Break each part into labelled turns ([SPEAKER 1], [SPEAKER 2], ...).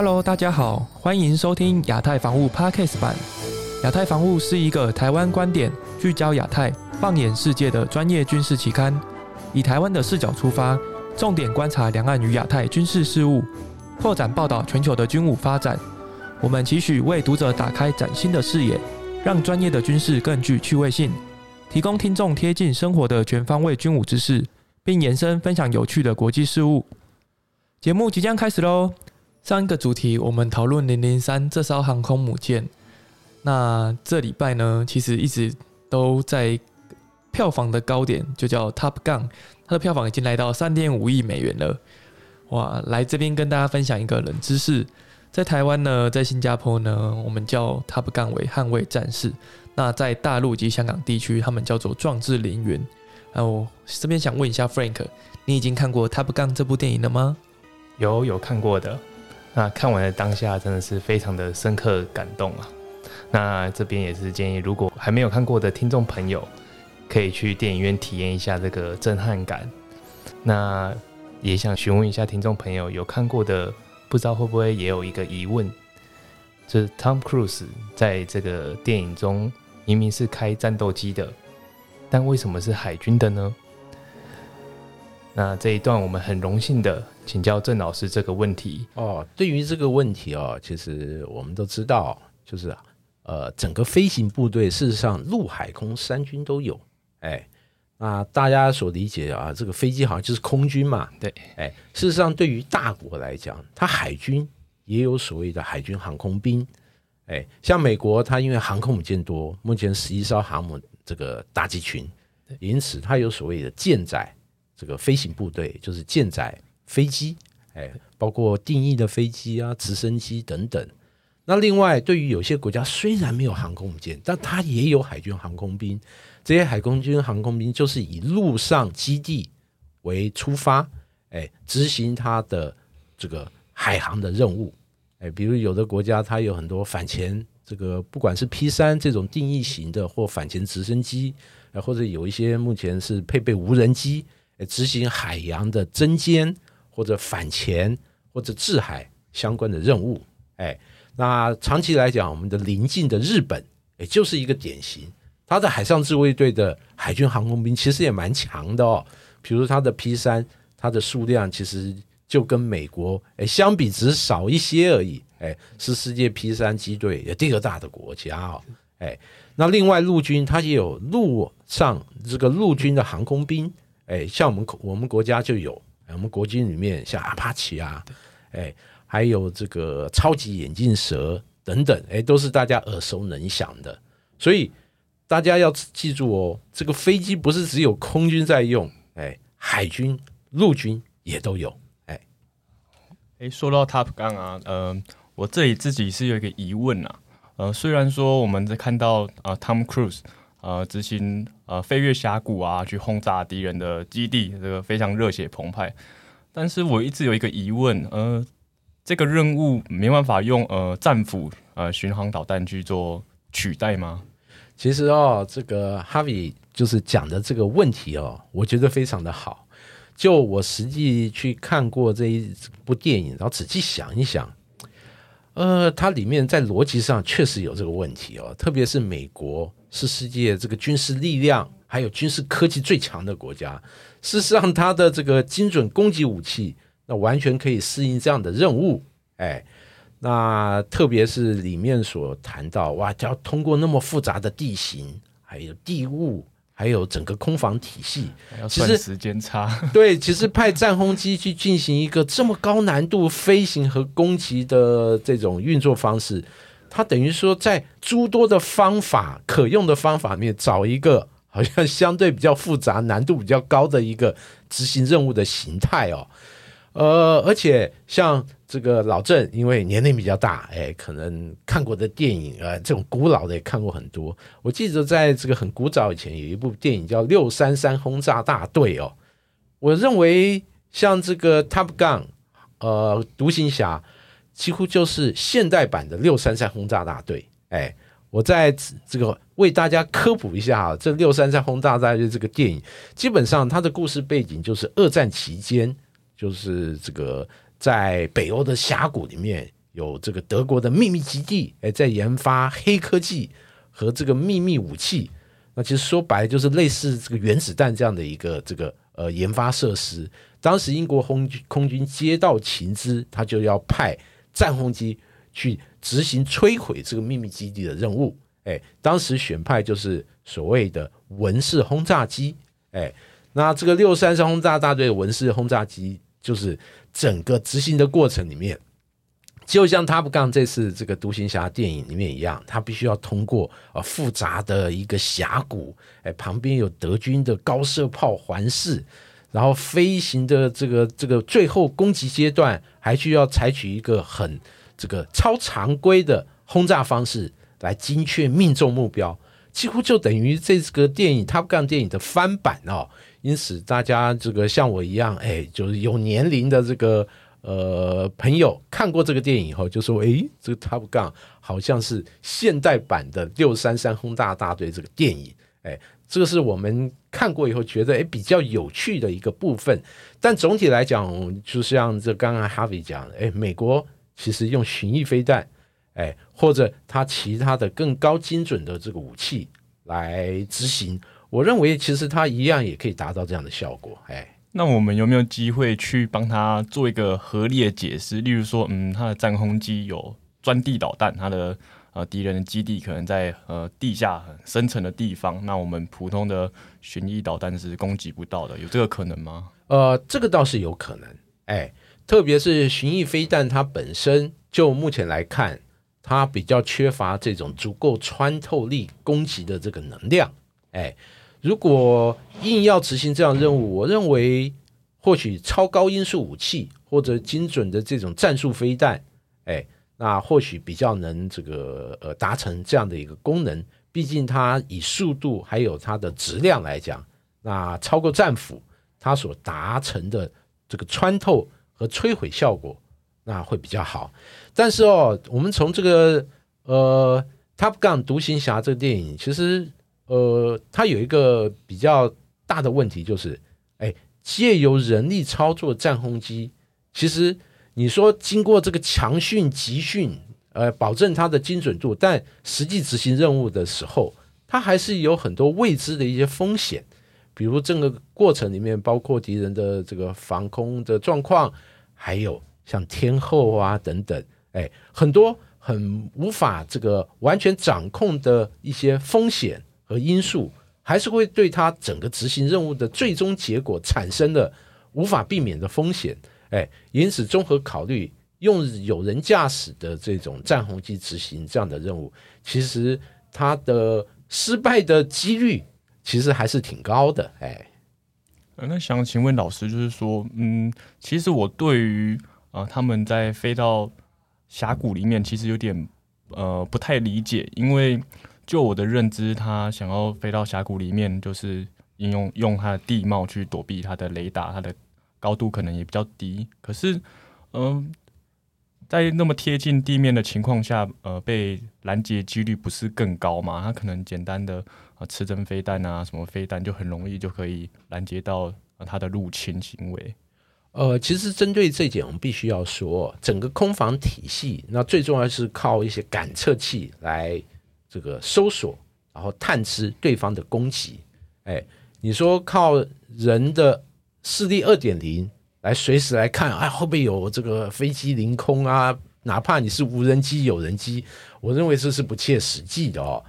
[SPEAKER 1] Hello，大家好，欢迎收听亚太防务 Podcast 版。亚太防务是一个台湾观点聚焦亚太、放眼世界的专业军事期刊，以台湾的视角出发，重点观察两岸与亚太军事事务，拓展报道全球的军武发展。我们期许为读者打开崭新的视野，让专业的军事更具趣味性，提供听众贴近生活的全方位军武知识，并延伸分享有趣的国际事务。节目即将开始喽！上一个主题我们讨论零零三这艘航空母舰，那这礼拜呢，其实一直都在票房的高点，就叫 Top Gun，它的票房已经来到三点五亿美元了。哇，来这边跟大家分享一个冷知识，在台湾呢，在新加坡呢，我们叫 Top Gun 为捍卫战士；那在大陆及香港地区，他们叫做壮志凌云。那我这边想问一下 Frank，你已经看过 Top Gun 这部电影了吗？
[SPEAKER 2] 有有看过的。那看完的当下真的是非常的深刻感动啊！那这边也是建议，如果还没有看过的听众朋友，可以去电影院体验一下这个震撼感。那也想询问一下听众朋友，有看过的，不知道会不会也有一个疑问，就是 Tom Cruise 在这个电影中明明是开战斗机的，但为什么是海军的呢？那这一段我们很荣幸的请教郑老师这个问题
[SPEAKER 3] 哦。对于这个问题哦，其实我们都知道，就是呃，整个飞行部队事实上陆海空三军都有。哎，那大家所理解啊，这个飞机好像就是空军嘛。
[SPEAKER 2] 对，
[SPEAKER 3] 哎，事实上对于大国来讲，它海军也有所谓的海军航空兵。哎，像美国，它因为航空母舰多，目前十一艘航母这个大机群，因此它有所谓的舰载。这个飞行部队就是舰载飞机，哎，包括定义的飞机啊、直升机等等。那另外，对于有些国家虽然没有航空母舰，但它也有海军航空兵。这些海空军航空兵就是以陆上基地为出发，哎，执行它的这个海航的任务。哎，比如有的国家它有很多反潜，这个不管是 P 三这种定义型的或反潜直升机，或者有一些目前是配备无人机。执行海洋的侦监或者反潜或者制海相关的任务，哎，那长期来讲，我们的邻近的日本，也就是一个典型，它的海上自卫队的海军航空兵其实也蛮强的哦。比如它的 P 三，它的数量其实就跟美国哎相比，只是少一些而已，哎，是世界 P 三机队也第二大的国家哦，哎，那另外陆军它也有陆上这个陆军的航空兵。哎，像我们我们国家就有，我们国军里面像阿帕奇啊，哎，还有这个超级眼镜蛇等等，哎，都是大家耳熟能详的。所以大家要记住哦，这个飞机不是只有空军在用，哎，海军、陆军也都有。哎，
[SPEAKER 2] 哎，说到 Top Gun 啊，呃，我这里自己是有一个疑问啊，呃，虽然说我们在看到啊，Tom Cruise。呃，执行呃飞越峡谷啊，去轰炸敌人的基地，这个非常热血澎湃。但是我一直有一个疑问，呃，这个任务没办法用呃战斧呃巡航导弹去做取代吗？
[SPEAKER 3] 其实哦，这个哈维就是讲的这个问题哦，我觉得非常的好。就我实际去看过这一部电影，然后仔细想一想，呃，它里面在逻辑上确实有这个问题哦，特别是美国。是世界这个军事力量还有军事科技最强的国家。事实上，它的这个精准攻击武器，那完全可以适应这样的任务。哎，那特别是里面所谈到，哇，要通过那么复杂的地形，还有地物，还有整个空防体系，
[SPEAKER 2] 其实时间差。
[SPEAKER 3] 对，其实派战轰机去进行一个这么高难度飞行和攻击的这种运作方式。它等于说，在诸多的方法可用的方法里面，找一个好像相对比较复杂、难度比较高的一个执行任务的形态哦。呃，而且像这个老郑，因为年龄比较大，哎，可能看过的电影，呃，这种古老的也看过很多。我记得在这个很古早以前，有一部电影叫《六三三轰炸大队》哦。我认为像这个 Top Gun，呃，独行侠。几乎就是现代版的六三三轰炸大队。哎，我在这个为大家科普一下啊，这六三三轰炸大队这个电影，基本上它的故事背景就是二战期间，就是这个在北欧的峡谷里面有这个德国的秘密基地，哎，在研发黑科技和这个秘密武器。那其实说白了就是类似这个原子弹这样的一个这个呃研发设施。当时英国空空军接到情资，他就要派战轰机去执行摧毁这个秘密基地的任务。哎，当时选派就是所谓的文氏轰炸机。哎，那这个六三三轰炸大队文氏轰炸机，就是整个执行的过程里面。就像他不杠这次这个独行侠电影里面一样，他必须要通过呃复杂的一个峡谷，哎，旁边有德军的高射炮环视，然后飞行的这个这个最后攻击阶段，还需要采取一个很这个超常规的轰炸方式来精确命中目标，几乎就等于这个电影 Top Gun 电影的翻版哦。因此，大家这个像我一样，哎，就是有年龄的这个。呃，朋友看过这个电影以后就说：“诶，这个 Top Gun 好像是现代版的六三三轰炸大队这个电影。”哎，这个是我们看过以后觉得诶比较有趣的一个部分。但总体来讲，就像这刚刚 Harvey 讲，诶，美国其实用巡弋飞弹，哎，或者它其他的更高精准的这个武器来执行，我认为其实它一样也可以达到这样的效果。哎。
[SPEAKER 4] 那我们有没有机会去帮他做一个合理的解释？例如说，嗯，他的战轰机有钻地导弹，他的呃敌人的基地可能在呃地下很深层的地方，那我们普通的巡弋导弹是攻击不到的，有这个可能吗？
[SPEAKER 3] 呃，这个倒是有可能，哎，特别是巡弋飞弹，它本身就目前来看，它比较缺乏这种足够穿透力攻击的这个能量，哎。如果硬要执行这样任务，我认为或许超高音速武器或者精准的这种战术飞弹，哎，那或许比较能这个呃达成这样的一个功能。毕竟它以速度还有它的质量来讲，那超过战斧，它所达成的这个穿透和摧毁效果，那会比较好。但是哦，我们从这个呃《Top Gun》独行侠这个电影，其实。呃，它有一个比较大的问题，就是，哎，借由人力操作战轰机，其实你说经过这个强训集训，呃，保证它的精准度，但实际执行任务的时候，它还是有很多未知的一些风险，比如整个过程里面包括敌人的这个防空的状况，还有像天后啊等等，哎，很多很无法这个完全掌控的一些风险。和因素还是会对他整个执行任务的最终结果产生了无法避免的风险，哎，因此综合考虑，用有人驾驶的这种战轰机执行这样的任务，其实它的失败的几率其实还是挺高的，哎。
[SPEAKER 4] 那想请问老师，就是说，嗯，其实我对于啊他们在飞到峡谷里面，其实有点呃不太理解，因为。就我的认知，他想要飞到峡谷里面，就是应用用它的地貌去躲避它的雷达，它的高度可能也比较低。可是，嗯，在那么贴近地面的情况下，呃，被拦截几率不是更高吗？它可能简单的啊，刺针飞弹啊，什么飞弹就很容易就可以拦截到它的入侵行为。
[SPEAKER 3] 呃，其实针对这一点，我们必须要说，整个空防体系，那最重要是靠一些感测器来。这个搜索，然后探知对方的攻击，哎，你说靠人的视力二点零来随时来看，哎，会不会有这个飞机凌空啊？哪怕你是无人机、有人机，我认为这是不切实际的哦。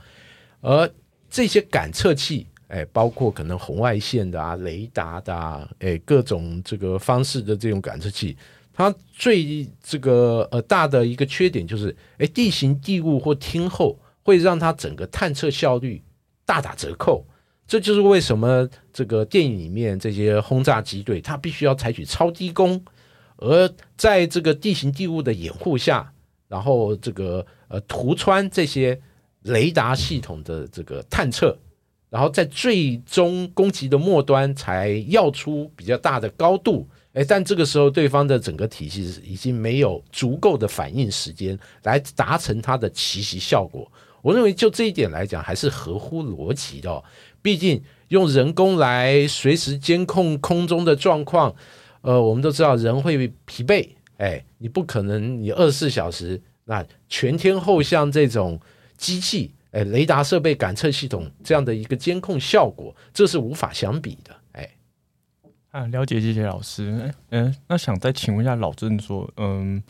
[SPEAKER 3] 而这些感测器，哎，包括可能红外线的啊、雷达的啊，哎，各种这个方式的这种感测器，它最这个呃大的一个缺点就是，哎，地形地物或天候。会让它整个探测效率大打折扣，这就是为什么这个电影里面这些轰炸机队，它必须要采取超低空，而在这个地形地物的掩护下，然后这个呃突穿这些雷达系统的这个探测，然后在最终攻击的末端才要出比较大的高度。哎，但这个时候对方的整个体系已经没有足够的反应时间来达成它的奇袭效果。我认为就这一点来讲，还是合乎逻辑的。毕竟用人工来随时监控空中的状况，呃，我们都知道人会疲惫，哎，你不可能你二十四小时那全天候像这种机器，哎，雷达设备、感测系统这样的一个监控效果，这是无法相比的。哎，
[SPEAKER 4] 啊，了解，谢谢老师。嗯，那想再请问一下老郑说，嗯，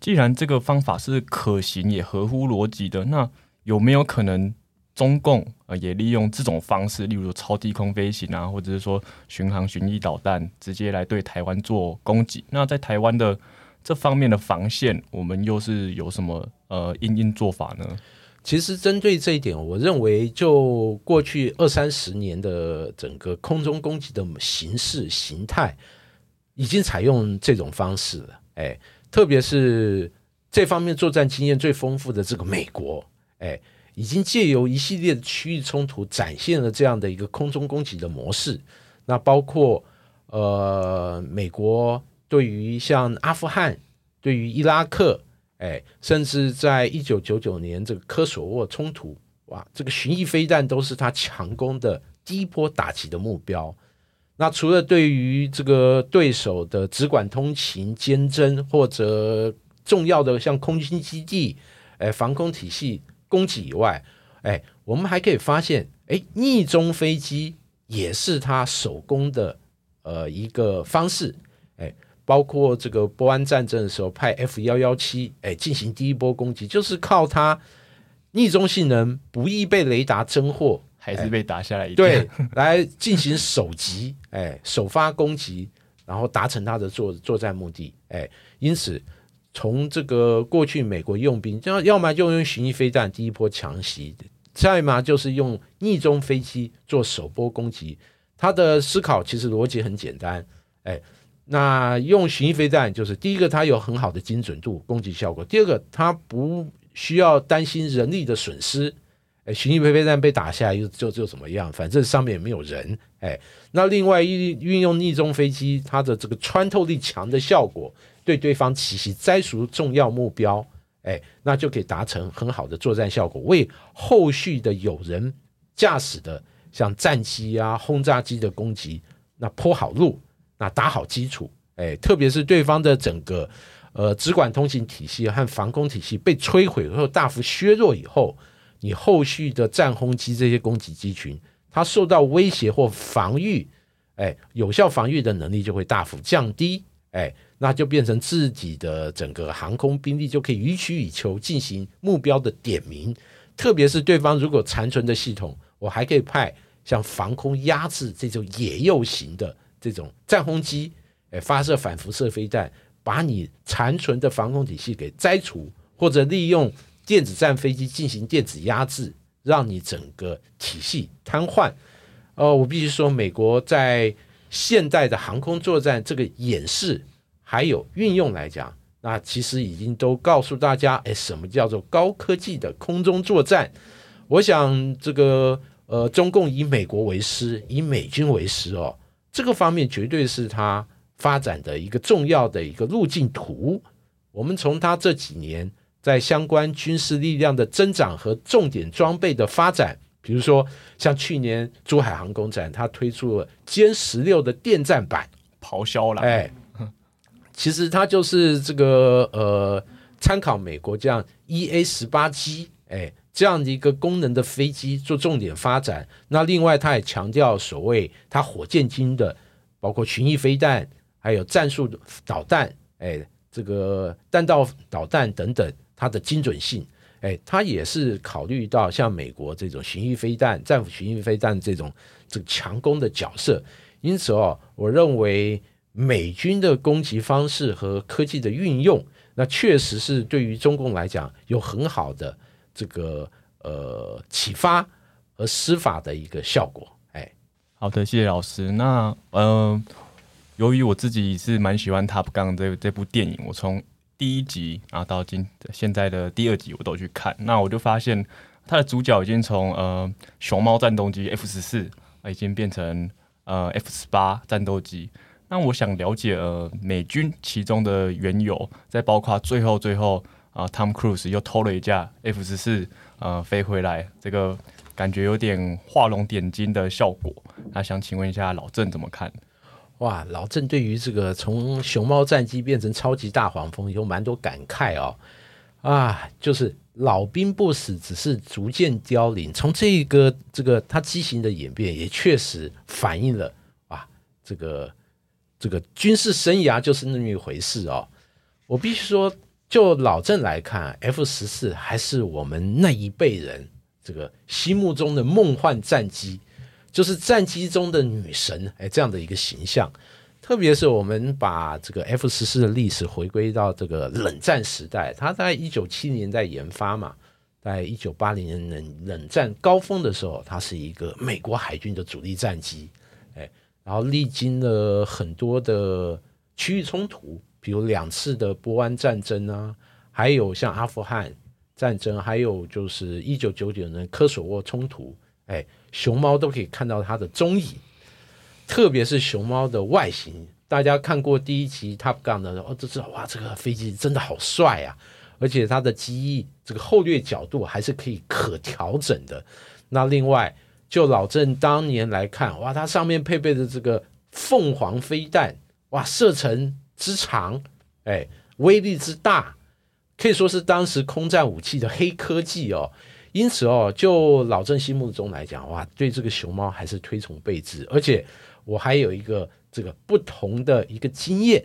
[SPEAKER 4] 既然这个方法是可行也合乎逻辑的，那有没有可能？中共呃也利用这种方式，例如超低空飞行啊，或者是说巡航巡弋导弹，直接来对台湾做攻击。那在台湾的这方面的防线，我们又是有什么呃应应做法呢？
[SPEAKER 3] 其实针对这一点，我认为就过去二三十年的整个空中攻击的形式形态，已经采用这种方式了。哎，特别是这方面作战经验最丰富的这个美国，哎。已经借由一系列的区域冲突，展现了这样的一个空中攻击的模式。那包括呃，美国对于像阿富汗、对于伊拉克，哎，甚至在一九九九年这个科索沃冲突，哇，这个巡弋飞弹都是他强攻的第一波打击的目标。那除了对于这个对手的直管通勤、监侦或者重要的像空军基地、哎，防空体系。攻击以外，哎，我们还可以发现，哎，逆中飞机也是他手工的呃一个方式，哎，包括这个波湾战争的时候派 F 幺幺七哎进行第一波攻击，就是靠它逆中性能不易被雷达侦获，
[SPEAKER 4] 还是被打下来一
[SPEAKER 3] 对 来进行首击，哎，首发攻击，然后达成它的作作战目的，哎，因此。从这个过去美国用兵，要要么就用巡弋飞弹第一波强袭，再嘛就是用逆中飞机做首波攻击。他的思考其实逻辑很简单，哎，那用巡弋飞弹就是第一个，它有很好的精准度攻击效果；第二个，它不需要担心人力的损失。哎，巡弋飞飞弹被打下来又就就怎么样？反正上面也没有人。哎，那另外运运用逆中飞机，它的这个穿透力强的效果。对对方奇袭摘除重要目标，哎，那就可以达成很好的作战效果，为后续的有人驾驶的像战机啊、轰炸机的攻击，那铺好路，那打好基础，哎，特别是对方的整个呃直管通信体系和防空体系被摧毁或大幅削弱以后，你后续的战轰机这些攻击机群，它受到威胁或防御，哎，有效防御的能力就会大幅降低，哎。那就变成自己的整个航空兵力就可以予取予求，进行目标的点名。特别是对方如果残存的系统，我还可以派像防空压制这种野诱型的这种战轰机，哎，发射反辐射飞弹，把你残存的防空体系给摘除，或者利用电子战飞机进行电子压制，让你整个体系瘫痪。呃，我必须说，美国在现代的航空作战这个演示。还有运用来讲，那其实已经都告诉大家，哎，什么叫做高科技的空中作战？我想这个呃，中共以美国为师，以美军为师哦，这个方面绝对是他发展的一个重要的一个路径图。我们从他这几年在相关军事力量的增长和重点装备的发展，比如说像去年珠海航空展，他推出了歼十六的电战版，
[SPEAKER 4] 咆哮了，
[SPEAKER 3] 哎。其实它就是这个呃，参考美国这样 E A 十八 G 哎这样的一个功能的飞机做重点发展。那另外，它也强调所谓它火箭军的，包括巡弋飞弹，还有战术导弹，哎，这个弹道导弹等等，它的精准性，哎，它也是考虑到像美国这种巡弋飞弹、战斧巡弋飞弹这种这个强攻的角色。因此哦，我认为。美军的攻击方式和科技的运用，那确实是对于中共来讲有很好的这个呃启发和施法的一个效果。哎，
[SPEAKER 4] 好的，谢谢老师。那嗯，由于我自己是蛮喜欢《Top Gun》这这部电影，我从第一集然后到今现在的第二集我都去看，那我就发现它的主角已经从呃熊猫战斗机 F 十四已经变成呃 F 十八战斗机。那我想了解，呃，美军其中的缘由，再包括最后最后啊，Tom Cruise 又偷了一架 F 十四，呃，飞回来，这个感觉有点画龙点睛的效果。那想请问一下老郑怎么看？
[SPEAKER 3] 哇，老郑对于这个从熊猫战机变成超级大黄蜂有蛮多感慨哦。啊，就是老兵不死，只是逐渐凋零。从这个这个他机型的演变，也确实反映了啊，这个这个军事生涯就是那么一回事哦。我必须说，就老郑来看，F 十四还是我们那一辈人这个心目中的梦幻战机，就是战机中的女神，哎，这样的一个形象。特别是我们把这个 F 十四的历史回归到这个冷战时代，它在一九七零年代研发嘛，在一九八零年冷冷战高峰的时候，它是一个美国海军的主力战机，然后历经了很多的区域冲突，比如两次的波湾战争啊，还有像阿富汗战争，还有就是一九九九年科索沃冲突，哎，熊猫都可以看到它的踪影。特别是熊猫的外形，大家看过第一集《Top Gun》的时候，都知道哇，这个飞机真的好帅啊！而且它的机翼这个后掠角度还是可以可调整的。那另外，就老郑当年来看，哇，它上面配备的这个凤凰飞弹，哇，射程之长，哎，威力之大，可以说是当时空战武器的黑科技哦。因此哦，就老郑心目中来讲，哇，对这个熊猫还是推崇备至，而且。我还有一个这个不同的一个经验，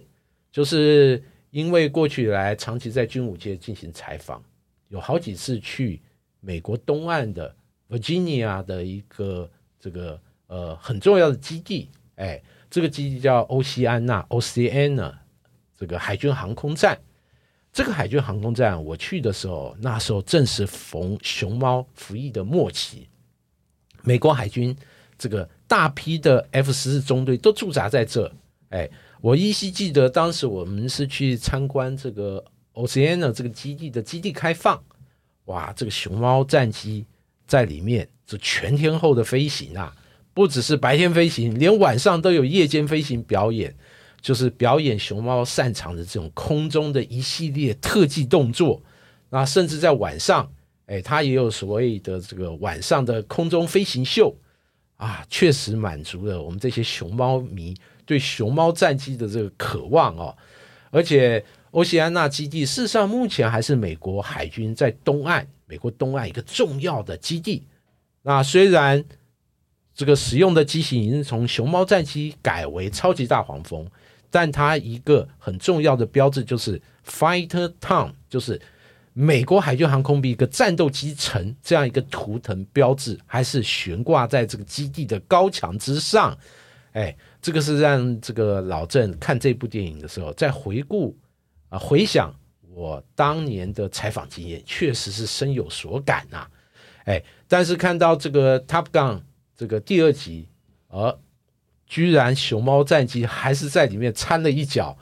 [SPEAKER 3] 就是因为过去以来长期在军武界进行采访，有好几次去美国东岸的 Virginia 的一个这个呃很重要的基地，哎，这个基地叫欧西安娜 （Oceana） 这个海军航空站。这个海军航空站我去的时候，那时候正是逢熊猫服役的末期，美国海军这个。大批的 F 十四中队都驻扎在这，哎，我依稀记得当时我们是去参观这个 Oceana 这个基地的基地开放，哇，这个熊猫战机在里面这全天候的飞行啊，不只是白天飞行，连晚上都有夜间飞行表演，就是表演熊猫擅长的这种空中的一系列特技动作，那甚至在晚上，哎，它也有所谓的这个晚上的空中飞行秀。啊，确实满足了我们这些熊猫迷对熊猫战机的这个渴望哦。而且，欧西安娜基地事实上目前还是美国海军在东岸，美国东岸一个重要的基地。那虽然这个使用的机型已经从熊猫战机改为超级大黄蜂，但它一个很重要的标志就是 Fighter Town，就是。美国海军航空兵一个战斗机城这样一个图腾标志，还是悬挂在这个基地的高墙之上。哎，这个是让这个老郑看这部电影的时候，在回顾啊回想我当年的采访经验，确实是深有所感呐。哎，但是看到这个《Top Gun》这个第二集，而居然熊猫战机还是在里面掺了一脚，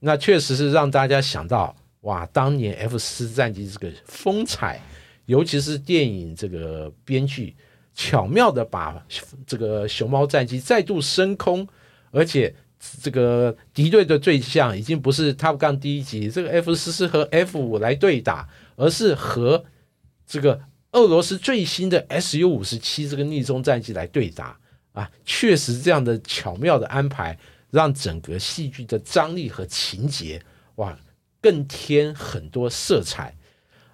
[SPEAKER 3] 那确实是让大家想到。哇，当年 F 四战机这个风采，尤其是电影这个编剧巧妙的把这个熊猫战机再度升空，而且这个敌对的对象已经不是 Top 杠第一集这个 F 四和 F 五来对打，而是和这个俄罗斯最新的 Su 五十七这个逆中战机来对打啊！确实，这样的巧妙的安排，让整个戏剧的张力和情节哇！更添很多色彩，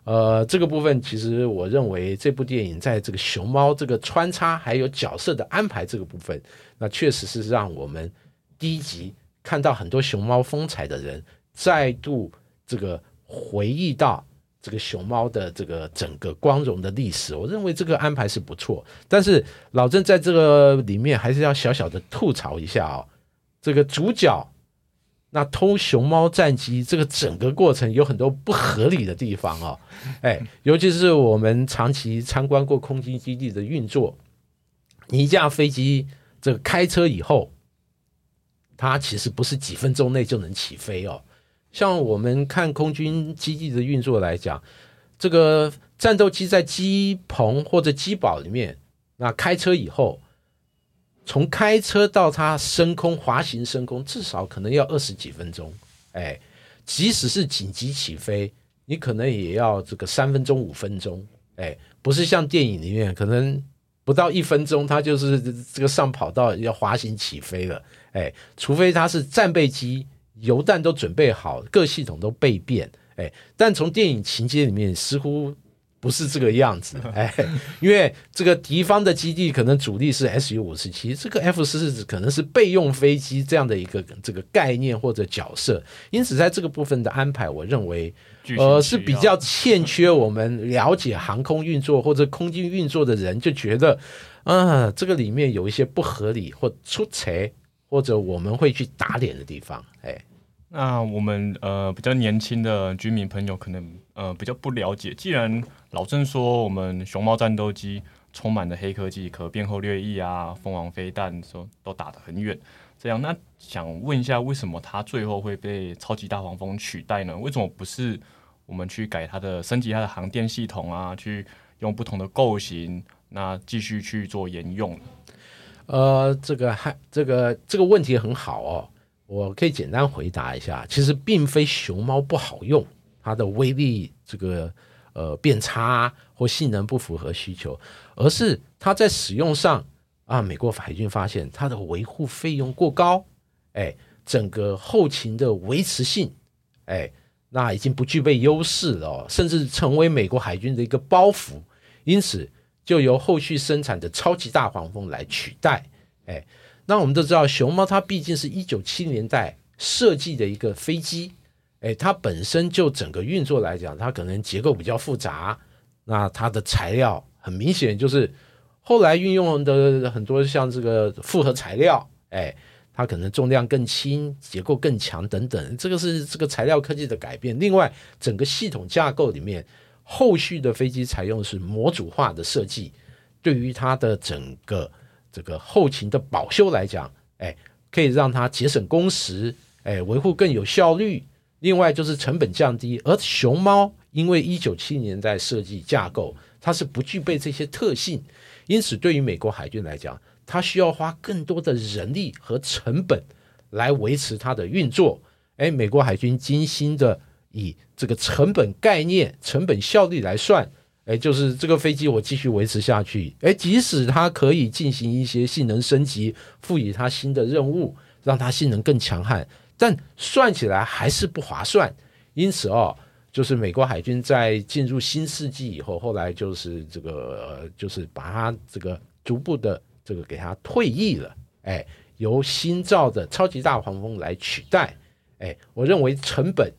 [SPEAKER 3] 呃，这个部分其实我认为这部电影在这个熊猫这个穿插还有角色的安排这个部分，那确实是让我们第一集看到很多熊猫风采的人再度这个回忆到这个熊猫的这个整个光荣的历史。我认为这个安排是不错，但是老郑在这个里面还是要小小的吐槽一下哦，这个主角。那偷熊猫战机这个整个过程有很多不合理的地方哦，哎，尤其是我们长期参观过空军基地的运作，一架飞机这个开车以后，它其实不是几分钟内就能起飞哦。像我们看空军基地的运作来讲，这个战斗机在机棚或者机堡里面，那开车以后。从开车到它升空滑行升空，至少可能要二十几分钟。哎，即使是紧急起飞，你可能也要这个三分钟五分钟。哎，不是像电影里面可能不到一分钟，它就是这个上跑道要滑行起飞了。哎，除非它是战备机，油弹都准备好，各系统都备变。哎，但从电影情节里面似乎。不是这个样子，哎，因为这个敌方的基地可能主力是 S U 五十七，这个 F 四四可能是备用飞机这样的一个这个概念或者角色，因此在这个部分的安排，我认为呃是比较欠缺我们了解航空运作或者空军运作的人就觉得，啊，这个里面有一些不合理或出彩，或者我们会去打脸的地方，哎。
[SPEAKER 4] 那我们呃比较年轻的居民朋友可能呃比较不了解。既然老郑说我们熊猫战斗机充满了黑科技，可变后掠翼啊，蜂王飞弹说都打得很远，这样那想问一下，为什么它最后会被超级大黄蜂取代呢？为什么不是我们去改它的升级它的航电系统啊，去用不同的构型，那继续去做沿用？
[SPEAKER 3] 呃，这个还这个这个问题很好哦。我可以简单回答一下，其实并非熊猫不好用，它的威力这个呃变差或性能不符合需求，而是它在使用上啊，美国海军发现它的维护费用过高，哎，整个后勤的维持性，哎，那已经不具备优势了，甚至成为美国海军的一个包袱，因此就由后续生产的超级大黄蜂来取代，哎。那我们都知道，熊猫它毕竟是一九七年代设计的一个飞机，哎，它本身就整个运作来讲，它可能结构比较复杂。那它的材料很明显就是后来运用的很多像这个复合材料，哎，它可能重量更轻，结构更强等等。这个是这个材料科技的改变。另外，整个系统架构里面，后续的飞机采用是模组化的设计，对于它的整个。这个后勤的保修来讲，哎，可以让它节省工时，哎，维护更有效率。另外就是成本降低。而熊猫因为一九七年代设计架构，它是不具备这些特性，因此对于美国海军来讲，它需要花更多的人力和成本来维持它的运作。哎，美国海军精心的以这个成本概念、成本效率来算。哎，就是这个飞机我继续维持下去，哎，即使它可以进行一些性能升级，赋予它新的任务，让它性能更强悍，但算起来还是不划算。因此哦，就是美国海军在进入新世纪以后，后来就是这个，就是把它这个逐步的这个给它退役了，哎，由新造的超级大黄蜂来取代。哎，我认为成本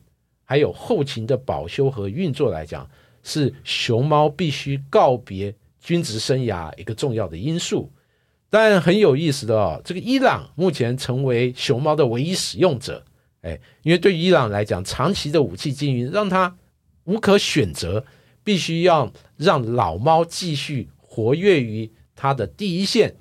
[SPEAKER 3] 还有后勤的保修和运作来讲。是熊猫必须告别军职生涯一个重要的因素，但很有意思的哦，这个伊朗目前成为熊猫的唯一使用者，哎，因为对于伊朗来讲，长期的武器经营让他无可选择，必须要让老猫继续活跃于他的第一线，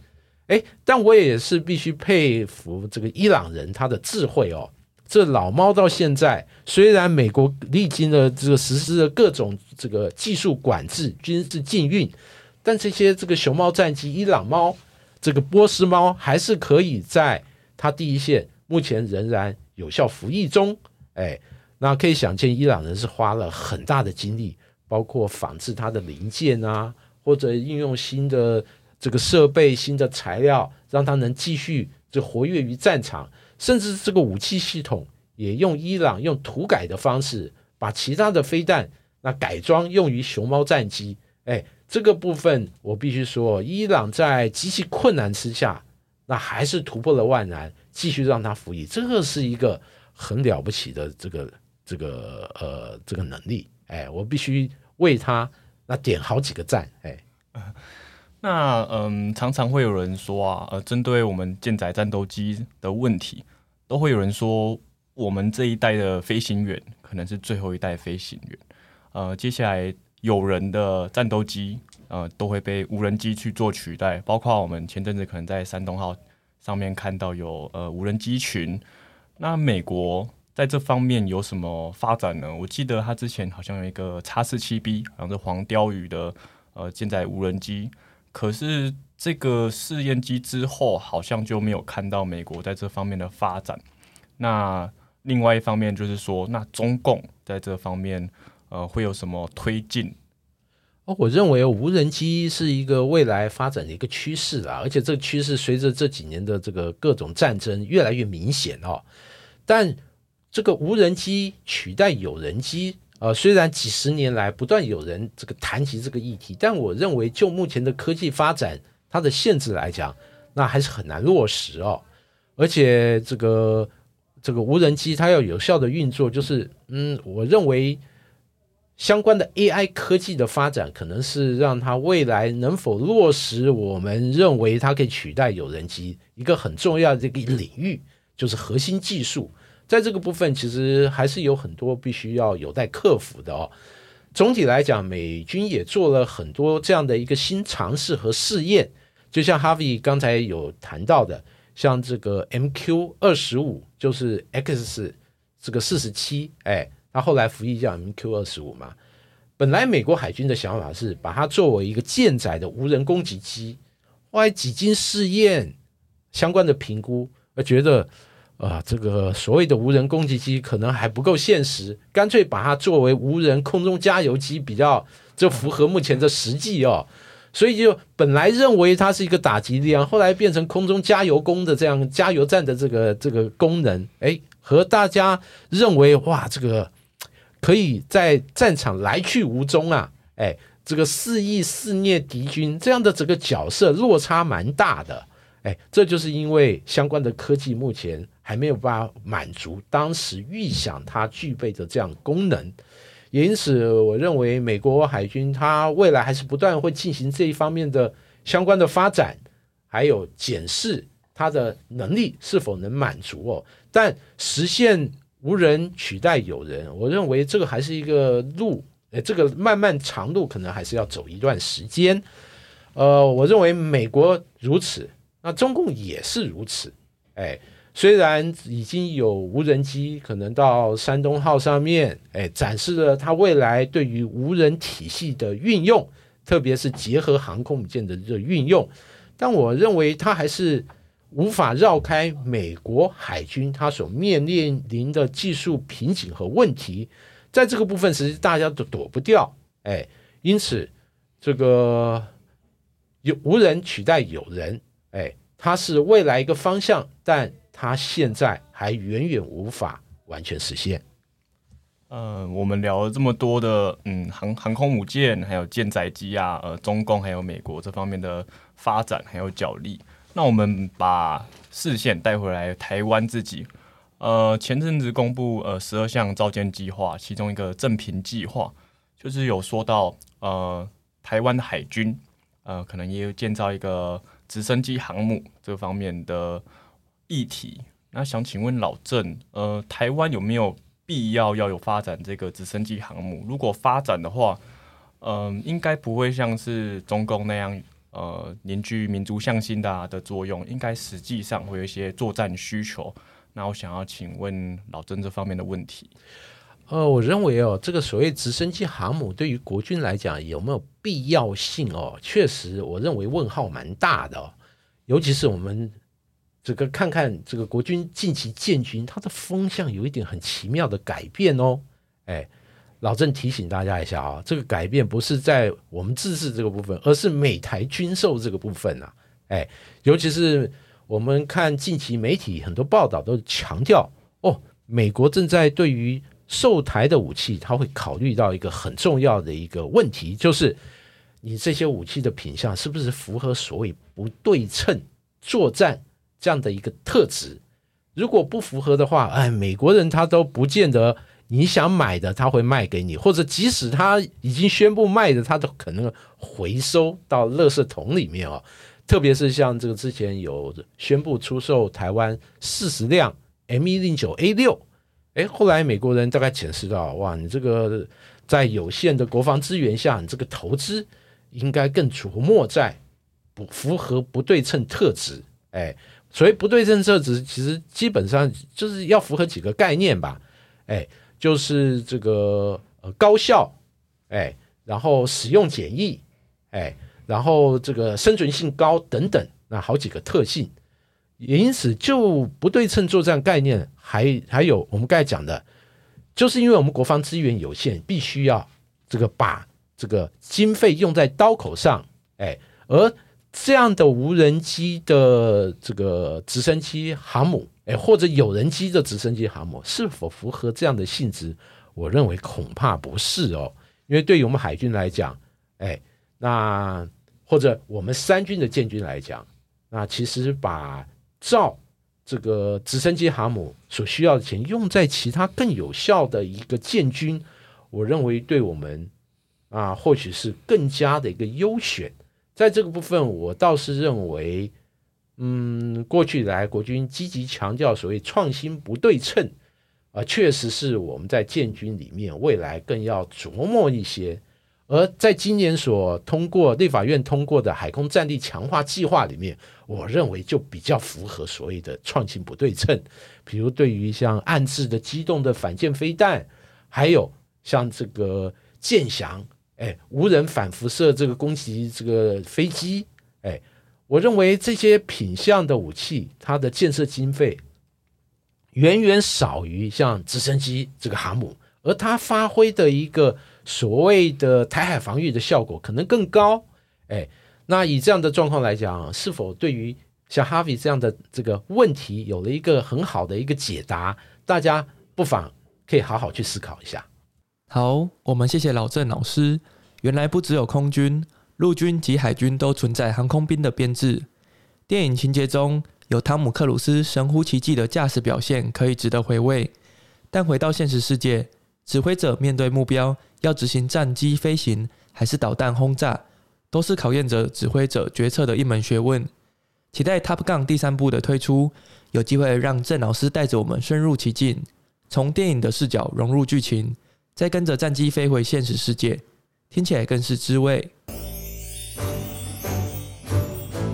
[SPEAKER 3] 哎，但我也是必须佩服这个伊朗人他的智慧哦。这老猫到现在，虽然美国历经了这个实施了各种这个技术管制、军事禁运，但这些这个熊猫战机、伊朗猫、这个波斯猫还是可以在它第一线，目前仍然有效服役中。哎，那可以想见，伊朗人是花了很大的精力，包括仿制它的零件啊，或者运用新的这个设备、新的材料，让它能继续这活跃于战场。甚至这个武器系统也用伊朗用土改的方式，把其他的飞弹那改装用于熊猫战机。哎，这个部分我必须说，伊朗在极其困难之下，那还是突破了万难，继续让它服役。这个是一个很了不起的这个这个呃这个能力。哎，我必须为他那点好几个赞。哎。
[SPEAKER 4] 那嗯，常常会有人说啊，呃，针对我们舰载战斗机的问题，都会有人说，我们这一代的飞行员可能是最后一代飞行员，呃，接下来有人的战斗机，呃，都会被无人机去做取代，包括我们前阵子可能在山东号上面看到有呃无人机群，那美国在这方面有什么发展呢？我记得他之前好像有一个叉四七 B，好像是黄鲷鱼的呃舰载无人机。可是这个试验机之后，好像就没有看到美国在这方面的发展。那另外一方面就是说，那中共在这方面，呃，会有什么推进？
[SPEAKER 3] 哦，我认为无人机是一个未来发展的一个趋势啦，而且这个趋势随着这几年的这个各种战争越来越明显哦。但这个无人机取代有人机，呃，虽然几十年来不断有人这个谈及这个议题，但我认为就目前的科技发展，它的限制来讲，那还是很难落实哦。而且这个这个无人机它要有效的运作，就是嗯，我认为。相关的 AI 科技的发展，可能是让它未来能否落实，我们认为它可以取代有人机一个很重要的这个领域，就是核心技术。在这个部分，其实还是有很多必须要有待克服的哦。总体来讲，美军也做了很多这样的一个新尝试和试验，就像 Harvey 刚才有谈到的，像这个 MQ 二十五，就是 X 这个四十七，哎。他后来服役叫 MQ 二十五嘛，本来美国海军的想法是把它作为一个舰载的无人攻击机，后来几经试验相关的评估，而觉得啊，这个所谓的无人攻击机可能还不够现实，干脆把它作为无人空中加油机比较，这符合目前的实际哦。所以就本来认为它是一个打击力量，后来变成空中加油工的这样加油站的这个这个功能，哎，和大家认为哇，这个。可以在战场来去无踪啊！哎，这个肆意肆虐敌军这样的这个角色落差蛮大的。哎，这就是因为相关的科技目前还没有办法满足当时预想它具备的这样功能，也因此我认为美国海军它未来还是不断会进行这一方面的相关的发展，还有检视它的能力是否能满足哦。但实现。无人取代有人，我认为这个还是一个路，呃，这个漫漫长路可能还是要走一段时间。呃，我认为美国如此，那中共也是如此。哎，虽然已经有无人机可能到山东号上面，哎，展示了它未来对于无人体系的运用，特别是结合航空母舰的这运用，但我认为它还是。无法绕开美国海军它所面临的技术瓶颈和问题，在这个部分，其实大家都躲不掉。哎，因此这个有无人取代有人，哎，它是未来一个方向，但它现在还远远无法完全实现。
[SPEAKER 4] 嗯，我们聊了这么多的，嗯，航航空母舰，还有舰载机啊，呃，中共还有美国这方面的发展还有角力。那我们把视线带回来台湾自己，呃，前阵子公布呃十二项造舰计划，其中一个正平计划，就是有说到呃台湾的海军呃可能也有建造一个直升机航母这方面的议题。那想请问老郑，呃，台湾有没有必要要有发展这个直升机航母？如果发展的话，嗯，应该不会像是中共那样。呃，凝聚民族向心的的作用，应该实际上会有一些作战需求。那我想要请问老曾这方面的问题。
[SPEAKER 3] 呃，我认为哦，这个所谓直升机航母对于国军来讲有没有必要性哦？确实，我认为问号蛮大的哦。尤其是我们这个看看这个国军近期建军，它的风向有一点很奇妙的改变哦。哎。老郑提醒大家一下啊，这个改变不是在我们自治这个部分，而是美台军售这个部分呐。哎，尤其是我们看近期媒体很多报道都强调，哦，美国正在对于售台的武器，他会考虑到一个很重要的一个问题，就是你这些武器的品相是不是符合所谓不对称作战这样的一个特质？如果不符合的话，哎，美国人他都不见得。你想买的，他会卖给你，或者即使他已经宣布卖的，他都可能回收到垃圾桶里面哦。特别是像这个之前有宣布出售台湾四十辆 M 一零九 A 六，哎，后来美国人大概检视到，哇，你这个在有限的国防资源下，你这个投资应该更琢磨在不符合不对称特质。哎，所以不对称设置，其实基本上就是要符合几个概念吧，哎。就是这个呃高效，哎，然后使用简易，哎，然后这个生存性高等等，那好几个特性，也因此就不对称作战概念，还还有我们刚才讲的，就是因为我们国防资源有限，必须要这个把这个经费用在刀口上，哎，而这样的无人机的这个直升机航母，哎，或者有人机的直升机航母，是否符合这样的性质？我认为恐怕不是哦，因为对于我们海军来讲，哎，那或者我们三军的建军来讲，那其实把造这个直升机航母所需要的钱用在其他更有效的一个建军，我认为对我们啊，或许是更加的一个优选。在这个部分，我倒是认为，嗯，过去来国军积极强调所谓创新不对称。啊，确实是我们在建军里面未来更要琢磨一些，而在今年所通过立法院通过的海空战力强化计划里面，我认为就比较符合所谓的创新不对称。比如对于像暗制的机动的反舰飞弹，还有像这个舰翔，哎，无人反辐射这个攻击这个飞机，哎，我认为这些品相的武器，它的建设经费。远远少于像直升机这个航母，而它发挥的一个所谓的台海防御的效果可能更高。哎，那以这样的状况来讲，是否对于像哈维这样的这个问题有了一个很好的一个解答？大家不妨可以好好去思考一下。
[SPEAKER 1] 好，我们谢谢老郑老师。原来不只有空军、陆军及海军都存在航空兵的编制。电影情节中。有汤姆克鲁斯神乎其技的驾驶表现可以值得回味，但回到现实世界，指挥者面对目标要执行战机飞行还是导弹轰炸，都是考验着指挥者决策的一门学问。期待 Top Gun 第三部的推出，有机会让郑老师带着我们深入其境，从电影的视角融入剧情，再跟着战机飞回现实世界，听起来更是滋味。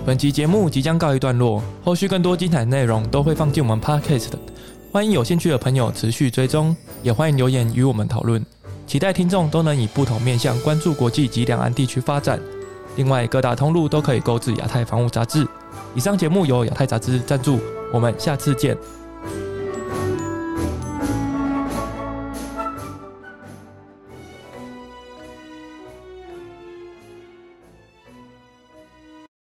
[SPEAKER 1] 本集节目即将告一段落，后续更多精彩内容都会放进我们 Podcast，欢迎有兴趣的朋友持续追踪，也欢迎留言与我们讨论。期待听众都能以不同面向关注国际及两岸地区发展。另外，各大通路都可以购置亚太防务杂志。以上节目由亚太杂志赞助，我们下次见。